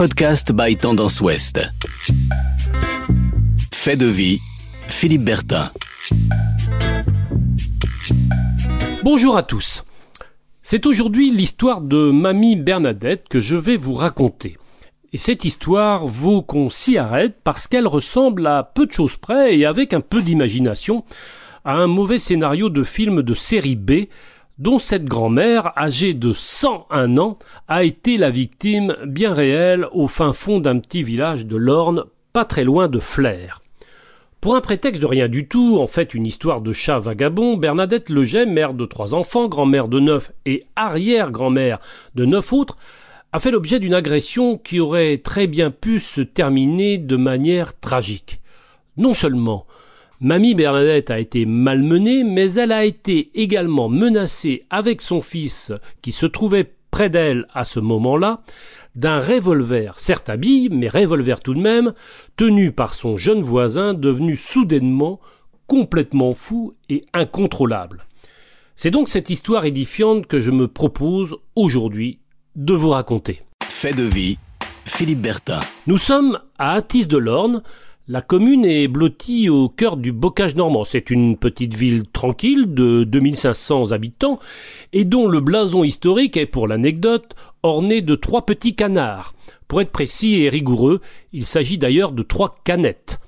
podcast by Tendance Ouest. Fait de vie, Philippe Bertin. Bonjour à tous. C'est aujourd'hui l'histoire de Mamie Bernadette que je vais vous raconter. Et cette histoire vaut qu'on s'y arrête parce qu'elle ressemble à peu de choses près et avec un peu d'imagination à un mauvais scénario de film de série B dont cette grand-mère, âgée de 101 ans, a été la victime bien réelle au fin fond d'un petit village de l'Orne, pas très loin de Flers. Pour un prétexte de rien du tout, en fait une histoire de chat vagabond, Bernadette Leget, mère de trois enfants, grand-mère de neuf et arrière-grand-mère de neuf autres, a fait l'objet d'une agression qui aurait très bien pu se terminer de manière tragique. Non seulement Mamie Bernadette a été malmenée, mais elle a été également menacée avec son fils qui se trouvait près d'elle à ce moment-là, d'un revolver, certes habillé, mais revolver tout de même, tenu par son jeune voisin devenu soudainement complètement fou et incontrôlable. C'est donc cette histoire édifiante que je me propose aujourd'hui de vous raconter. Fait de vie, Philippe Bertin. Nous sommes à Atis de l'Orne, la commune est blottie au cœur du bocage normand. C'est une petite ville tranquille de 2500 habitants et dont le blason historique est, pour l'anecdote, orné de trois petits canards. Pour être précis et rigoureux, il s'agit d'ailleurs de trois canettes.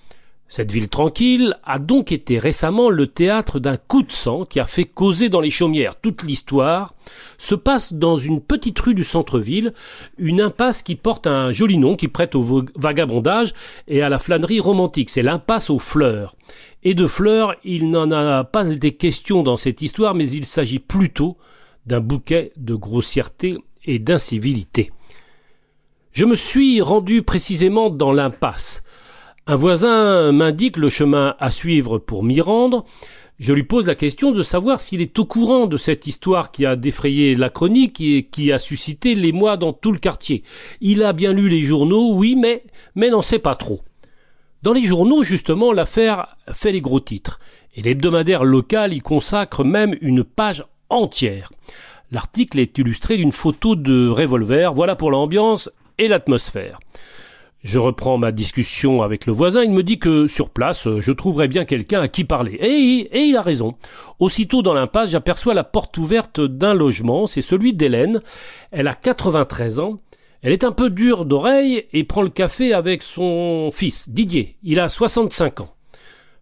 Cette ville tranquille a donc été récemment le théâtre d'un coup de sang qui a fait causer dans les chaumières. Toute l'histoire se passe dans une petite rue du centre-ville, une impasse qui porte un joli nom qui prête au vagabondage et à la flânerie romantique. C'est l'impasse aux fleurs. Et de fleurs, il n'en a pas été question dans cette histoire, mais il s'agit plutôt d'un bouquet de grossièreté et d'incivilité. Je me suis rendu précisément dans l'impasse. Un voisin m'indique le chemin à suivre pour m'y rendre. Je lui pose la question de savoir s'il est au courant de cette histoire qui a défrayé la chronique et qui a suscité l'émoi dans tout le quartier. Il a bien lu les journaux, oui, mais, mais n'en sait pas trop. Dans les journaux, justement, l'affaire fait les gros titres. Et l'hebdomadaire local y consacre même une page entière. L'article est illustré d'une photo de revolver. Voilà pour l'ambiance et l'atmosphère. Je reprends ma discussion avec le voisin, il me dit que sur place, je trouverais bien quelqu'un à qui parler. Et, et il a raison. Aussitôt dans l'impasse, j'aperçois la porte ouverte d'un logement, c'est celui d'Hélène. Elle a 93 ans. Elle est un peu dure d'oreille et prend le café avec son fils, Didier. Il a 65 ans.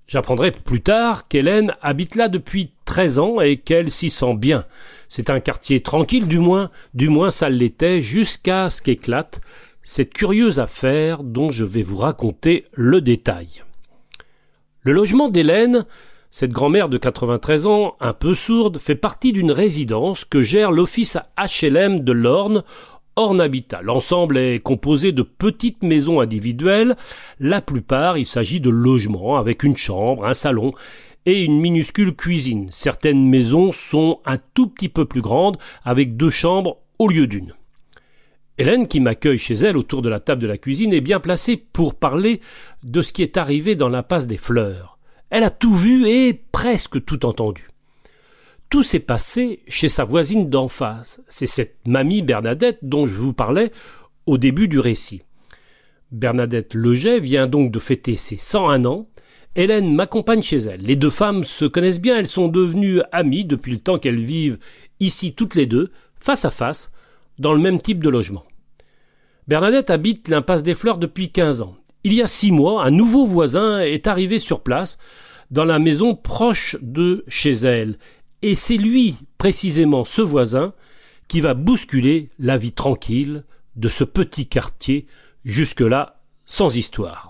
J'apprendrai plus tard qu'Hélène habite là depuis 13 ans et qu'elle s'y sent bien. C'est un quartier tranquille, du moins, du moins ça l'était, jusqu'à ce qu'éclate cette curieuse affaire dont je vais vous raconter le détail. Le logement d'Hélène, cette grand-mère de 93 ans, un peu sourde, fait partie d'une résidence que gère l'office HLM de l'Orne, Orne Habitat. L'ensemble est composé de petites maisons individuelles. La plupart, il s'agit de logements avec une chambre, un salon et une minuscule cuisine. Certaines maisons sont un tout petit peu plus grandes avec deux chambres au lieu d'une. Hélène, qui m'accueille chez elle autour de la table de la cuisine, est bien placée pour parler de ce qui est arrivé dans l'impasse des fleurs. Elle a tout vu et presque tout entendu. Tout s'est passé chez sa voisine d'en face. C'est cette mamie Bernadette dont je vous parlais au début du récit. Bernadette Leget vient donc de fêter ses 101 ans. Hélène m'accompagne chez elle. Les deux femmes se connaissent bien, elles sont devenues amies depuis le temps qu'elles vivent ici toutes les deux, face à face, dans le même type de logement. Bernadette habite l'impasse des Fleurs depuis 15 ans. Il y a six mois, un nouveau voisin est arrivé sur place, dans la maison proche de chez elle. Et c'est lui, précisément ce voisin, qui va bousculer la vie tranquille de ce petit quartier jusque-là sans histoire.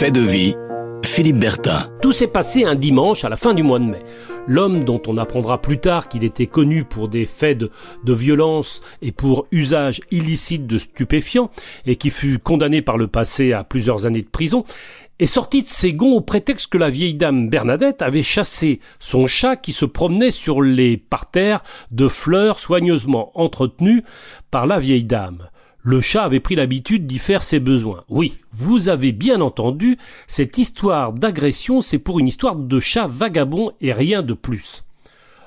Fait de vie, Philippe Bertin. Tout s'est passé un dimanche à la fin du mois de mai. L'homme dont on apprendra plus tard qu'il était connu pour des faits de, de, violence et pour usage illicite de stupéfiants, et qui fut condamné par le passé à plusieurs années de prison, est sorti de ses gonds au prétexte que la vieille dame Bernadette avait chassé son chat qui se promenait sur les parterres de fleurs soigneusement entretenues par la vieille dame. Le chat avait pris l'habitude d'y faire ses besoins. Oui, vous avez bien entendu, cette histoire d'agression, c'est pour une histoire de chat vagabond et rien de plus.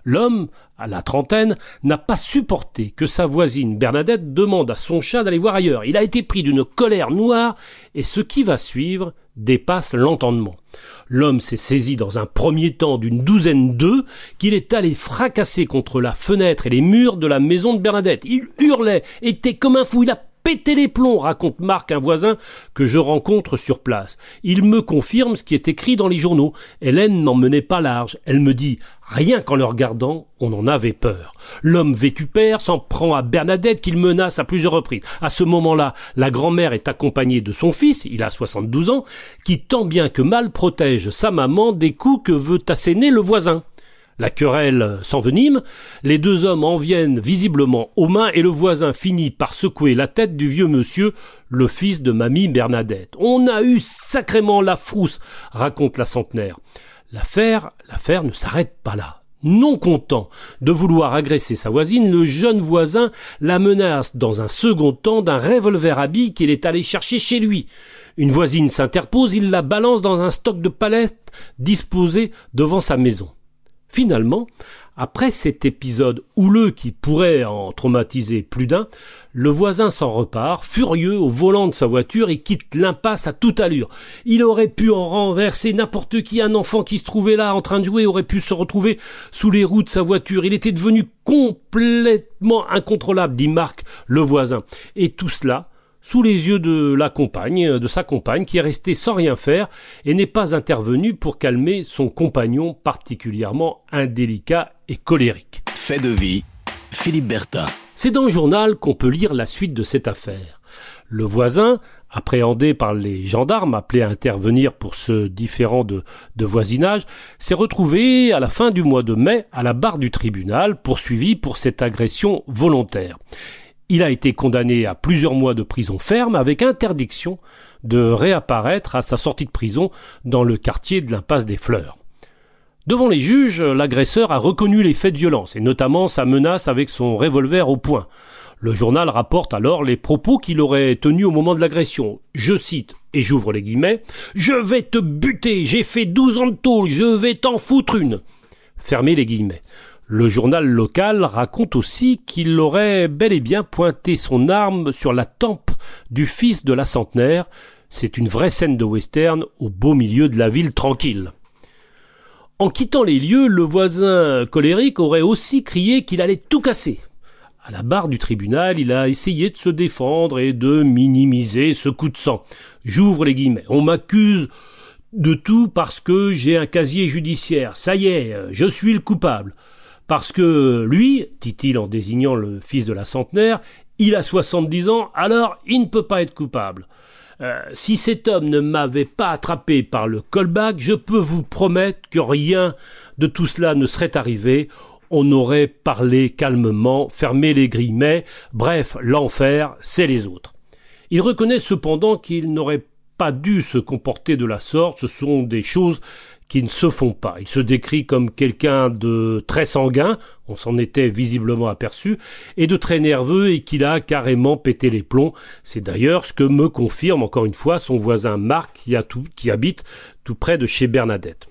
L'homme, à la trentaine, n'a pas supporté que sa voisine Bernadette demande à son chat d'aller voir ailleurs. Il a été pris d'une colère noire et ce qui va suivre dépasse l'entendement. L'homme s'est saisi dans un premier temps d'une douzaine d'œufs qu'il est allé fracasser contre la fenêtre et les murs de la maison de Bernadette. Il hurlait, était comme un fou, pété les plombs, raconte Marc, un voisin que je rencontre sur place. Il me confirme ce qui est écrit dans les journaux. Hélène n'en menait pas large. Elle me dit, rien qu'en le regardant, on en avait peur. L'homme vêtu père s'en prend à Bernadette qu'il menace à plusieurs reprises. À ce moment-là, la grand-mère est accompagnée de son fils, il a 72 ans, qui tant bien que mal protège sa maman des coups que veut asséner le voisin. La querelle s'envenime, les deux hommes en viennent visiblement aux mains et le voisin finit par secouer la tête du vieux monsieur, le fils de mamie Bernadette. On a eu sacrément la frousse, raconte la centenaire. L'affaire, l'affaire ne s'arrête pas là. Non content de vouloir agresser sa voisine, le jeune voisin la menace dans un second temps d'un revolver à qu'il est allé chercher chez lui. Une voisine s'interpose, il la balance dans un stock de palettes disposé devant sa maison. Finalement, après cet épisode houleux qui pourrait en traumatiser plus d'un, le voisin s'en repart, furieux au volant de sa voiture et quitte l'impasse à toute allure. Il aurait pu en renverser n'importe qui, un enfant qui se trouvait là en train de jouer aurait pu se retrouver sous les roues de sa voiture. Il était devenu complètement incontrôlable, dit Marc, le voisin. Et tout cela sous les yeux de la compagne, de sa compagne, qui est restée sans rien faire et n'est pas intervenue pour calmer son compagnon particulièrement indélicat et colérique. Fait de vie, Philippe Bertin. C'est dans le journal qu'on peut lire la suite de cette affaire. Le voisin, appréhendé par les gendarmes appelés à intervenir pour ce différend de, de voisinage, s'est retrouvé à la fin du mois de mai à la barre du tribunal, poursuivi pour cette agression volontaire. Il a été condamné à plusieurs mois de prison ferme avec interdiction de réapparaître à sa sortie de prison dans le quartier de l'impasse des Fleurs. Devant les juges, l'agresseur a reconnu les faits de violence, et notamment sa menace avec son revolver au poing. Le journal rapporte alors les propos qu'il aurait tenus au moment de l'agression. Je cite, et j'ouvre les guillemets, Je vais te buter, j'ai fait douze ans de tôle, je vais t'en foutre une. Fermez les guillemets. Le journal local raconte aussi qu'il aurait bel et bien pointé son arme sur la tempe du fils de la centenaire. C'est une vraie scène de western au beau milieu de la ville tranquille. En quittant les lieux, le voisin colérique aurait aussi crié qu'il allait tout casser. À la barre du tribunal, il a essayé de se défendre et de minimiser ce coup de sang. J'ouvre les guillemets. On m'accuse de tout parce que j'ai un casier judiciaire. Ça y est, je suis le coupable. Parce que lui, dit-il en désignant le fils de la centenaire, il a 70 ans, alors il ne peut pas être coupable. Euh, si cet homme ne m'avait pas attrapé par le callback, je peux vous promettre que rien de tout cela ne serait arrivé. On aurait parlé calmement, fermé les grilles, bref, l'enfer, c'est les autres. Il reconnaît cependant qu'il n'aurait pas dû se comporter de la sorte, ce sont des choses qui ne se font pas. Il se décrit comme quelqu'un de très sanguin, on s'en était visiblement aperçu, et de très nerveux et qu'il a carrément pété les plombs. C'est d'ailleurs ce que me confirme encore une fois son voisin Marc qui, qui habite tout près de chez Bernadette.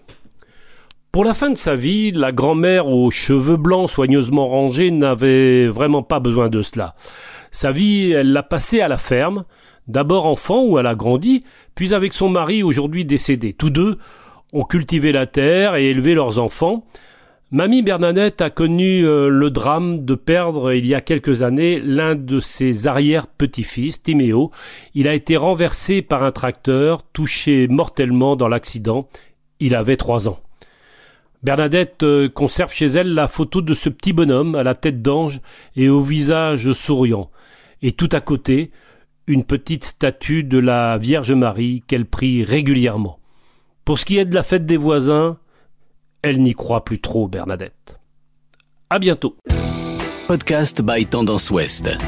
Pour la fin de sa vie, la grand-mère aux cheveux blancs soigneusement rangés n'avait vraiment pas besoin de cela. Sa vie, elle l'a passée à la ferme, d'abord enfant où elle a grandi, puis avec son mari aujourd'hui décédé. Tous deux ont cultivé la terre et élevé leurs enfants. Mamie Bernadette a connu euh, le drame de perdre il y a quelques années l'un de ses arrière-petits-fils, Timéo. Il a été renversé par un tracteur, touché mortellement dans l'accident. Il avait trois ans. Bernadette euh, conserve chez elle la photo de ce petit bonhomme à la tête d'ange et au visage souriant. Et tout à côté, une petite statue de la Vierge Marie qu'elle prie régulièrement. Pour ce qui est de la fête des voisins, elle n'y croit plus trop, Bernadette. À bientôt. Podcast by Tendance Ouest.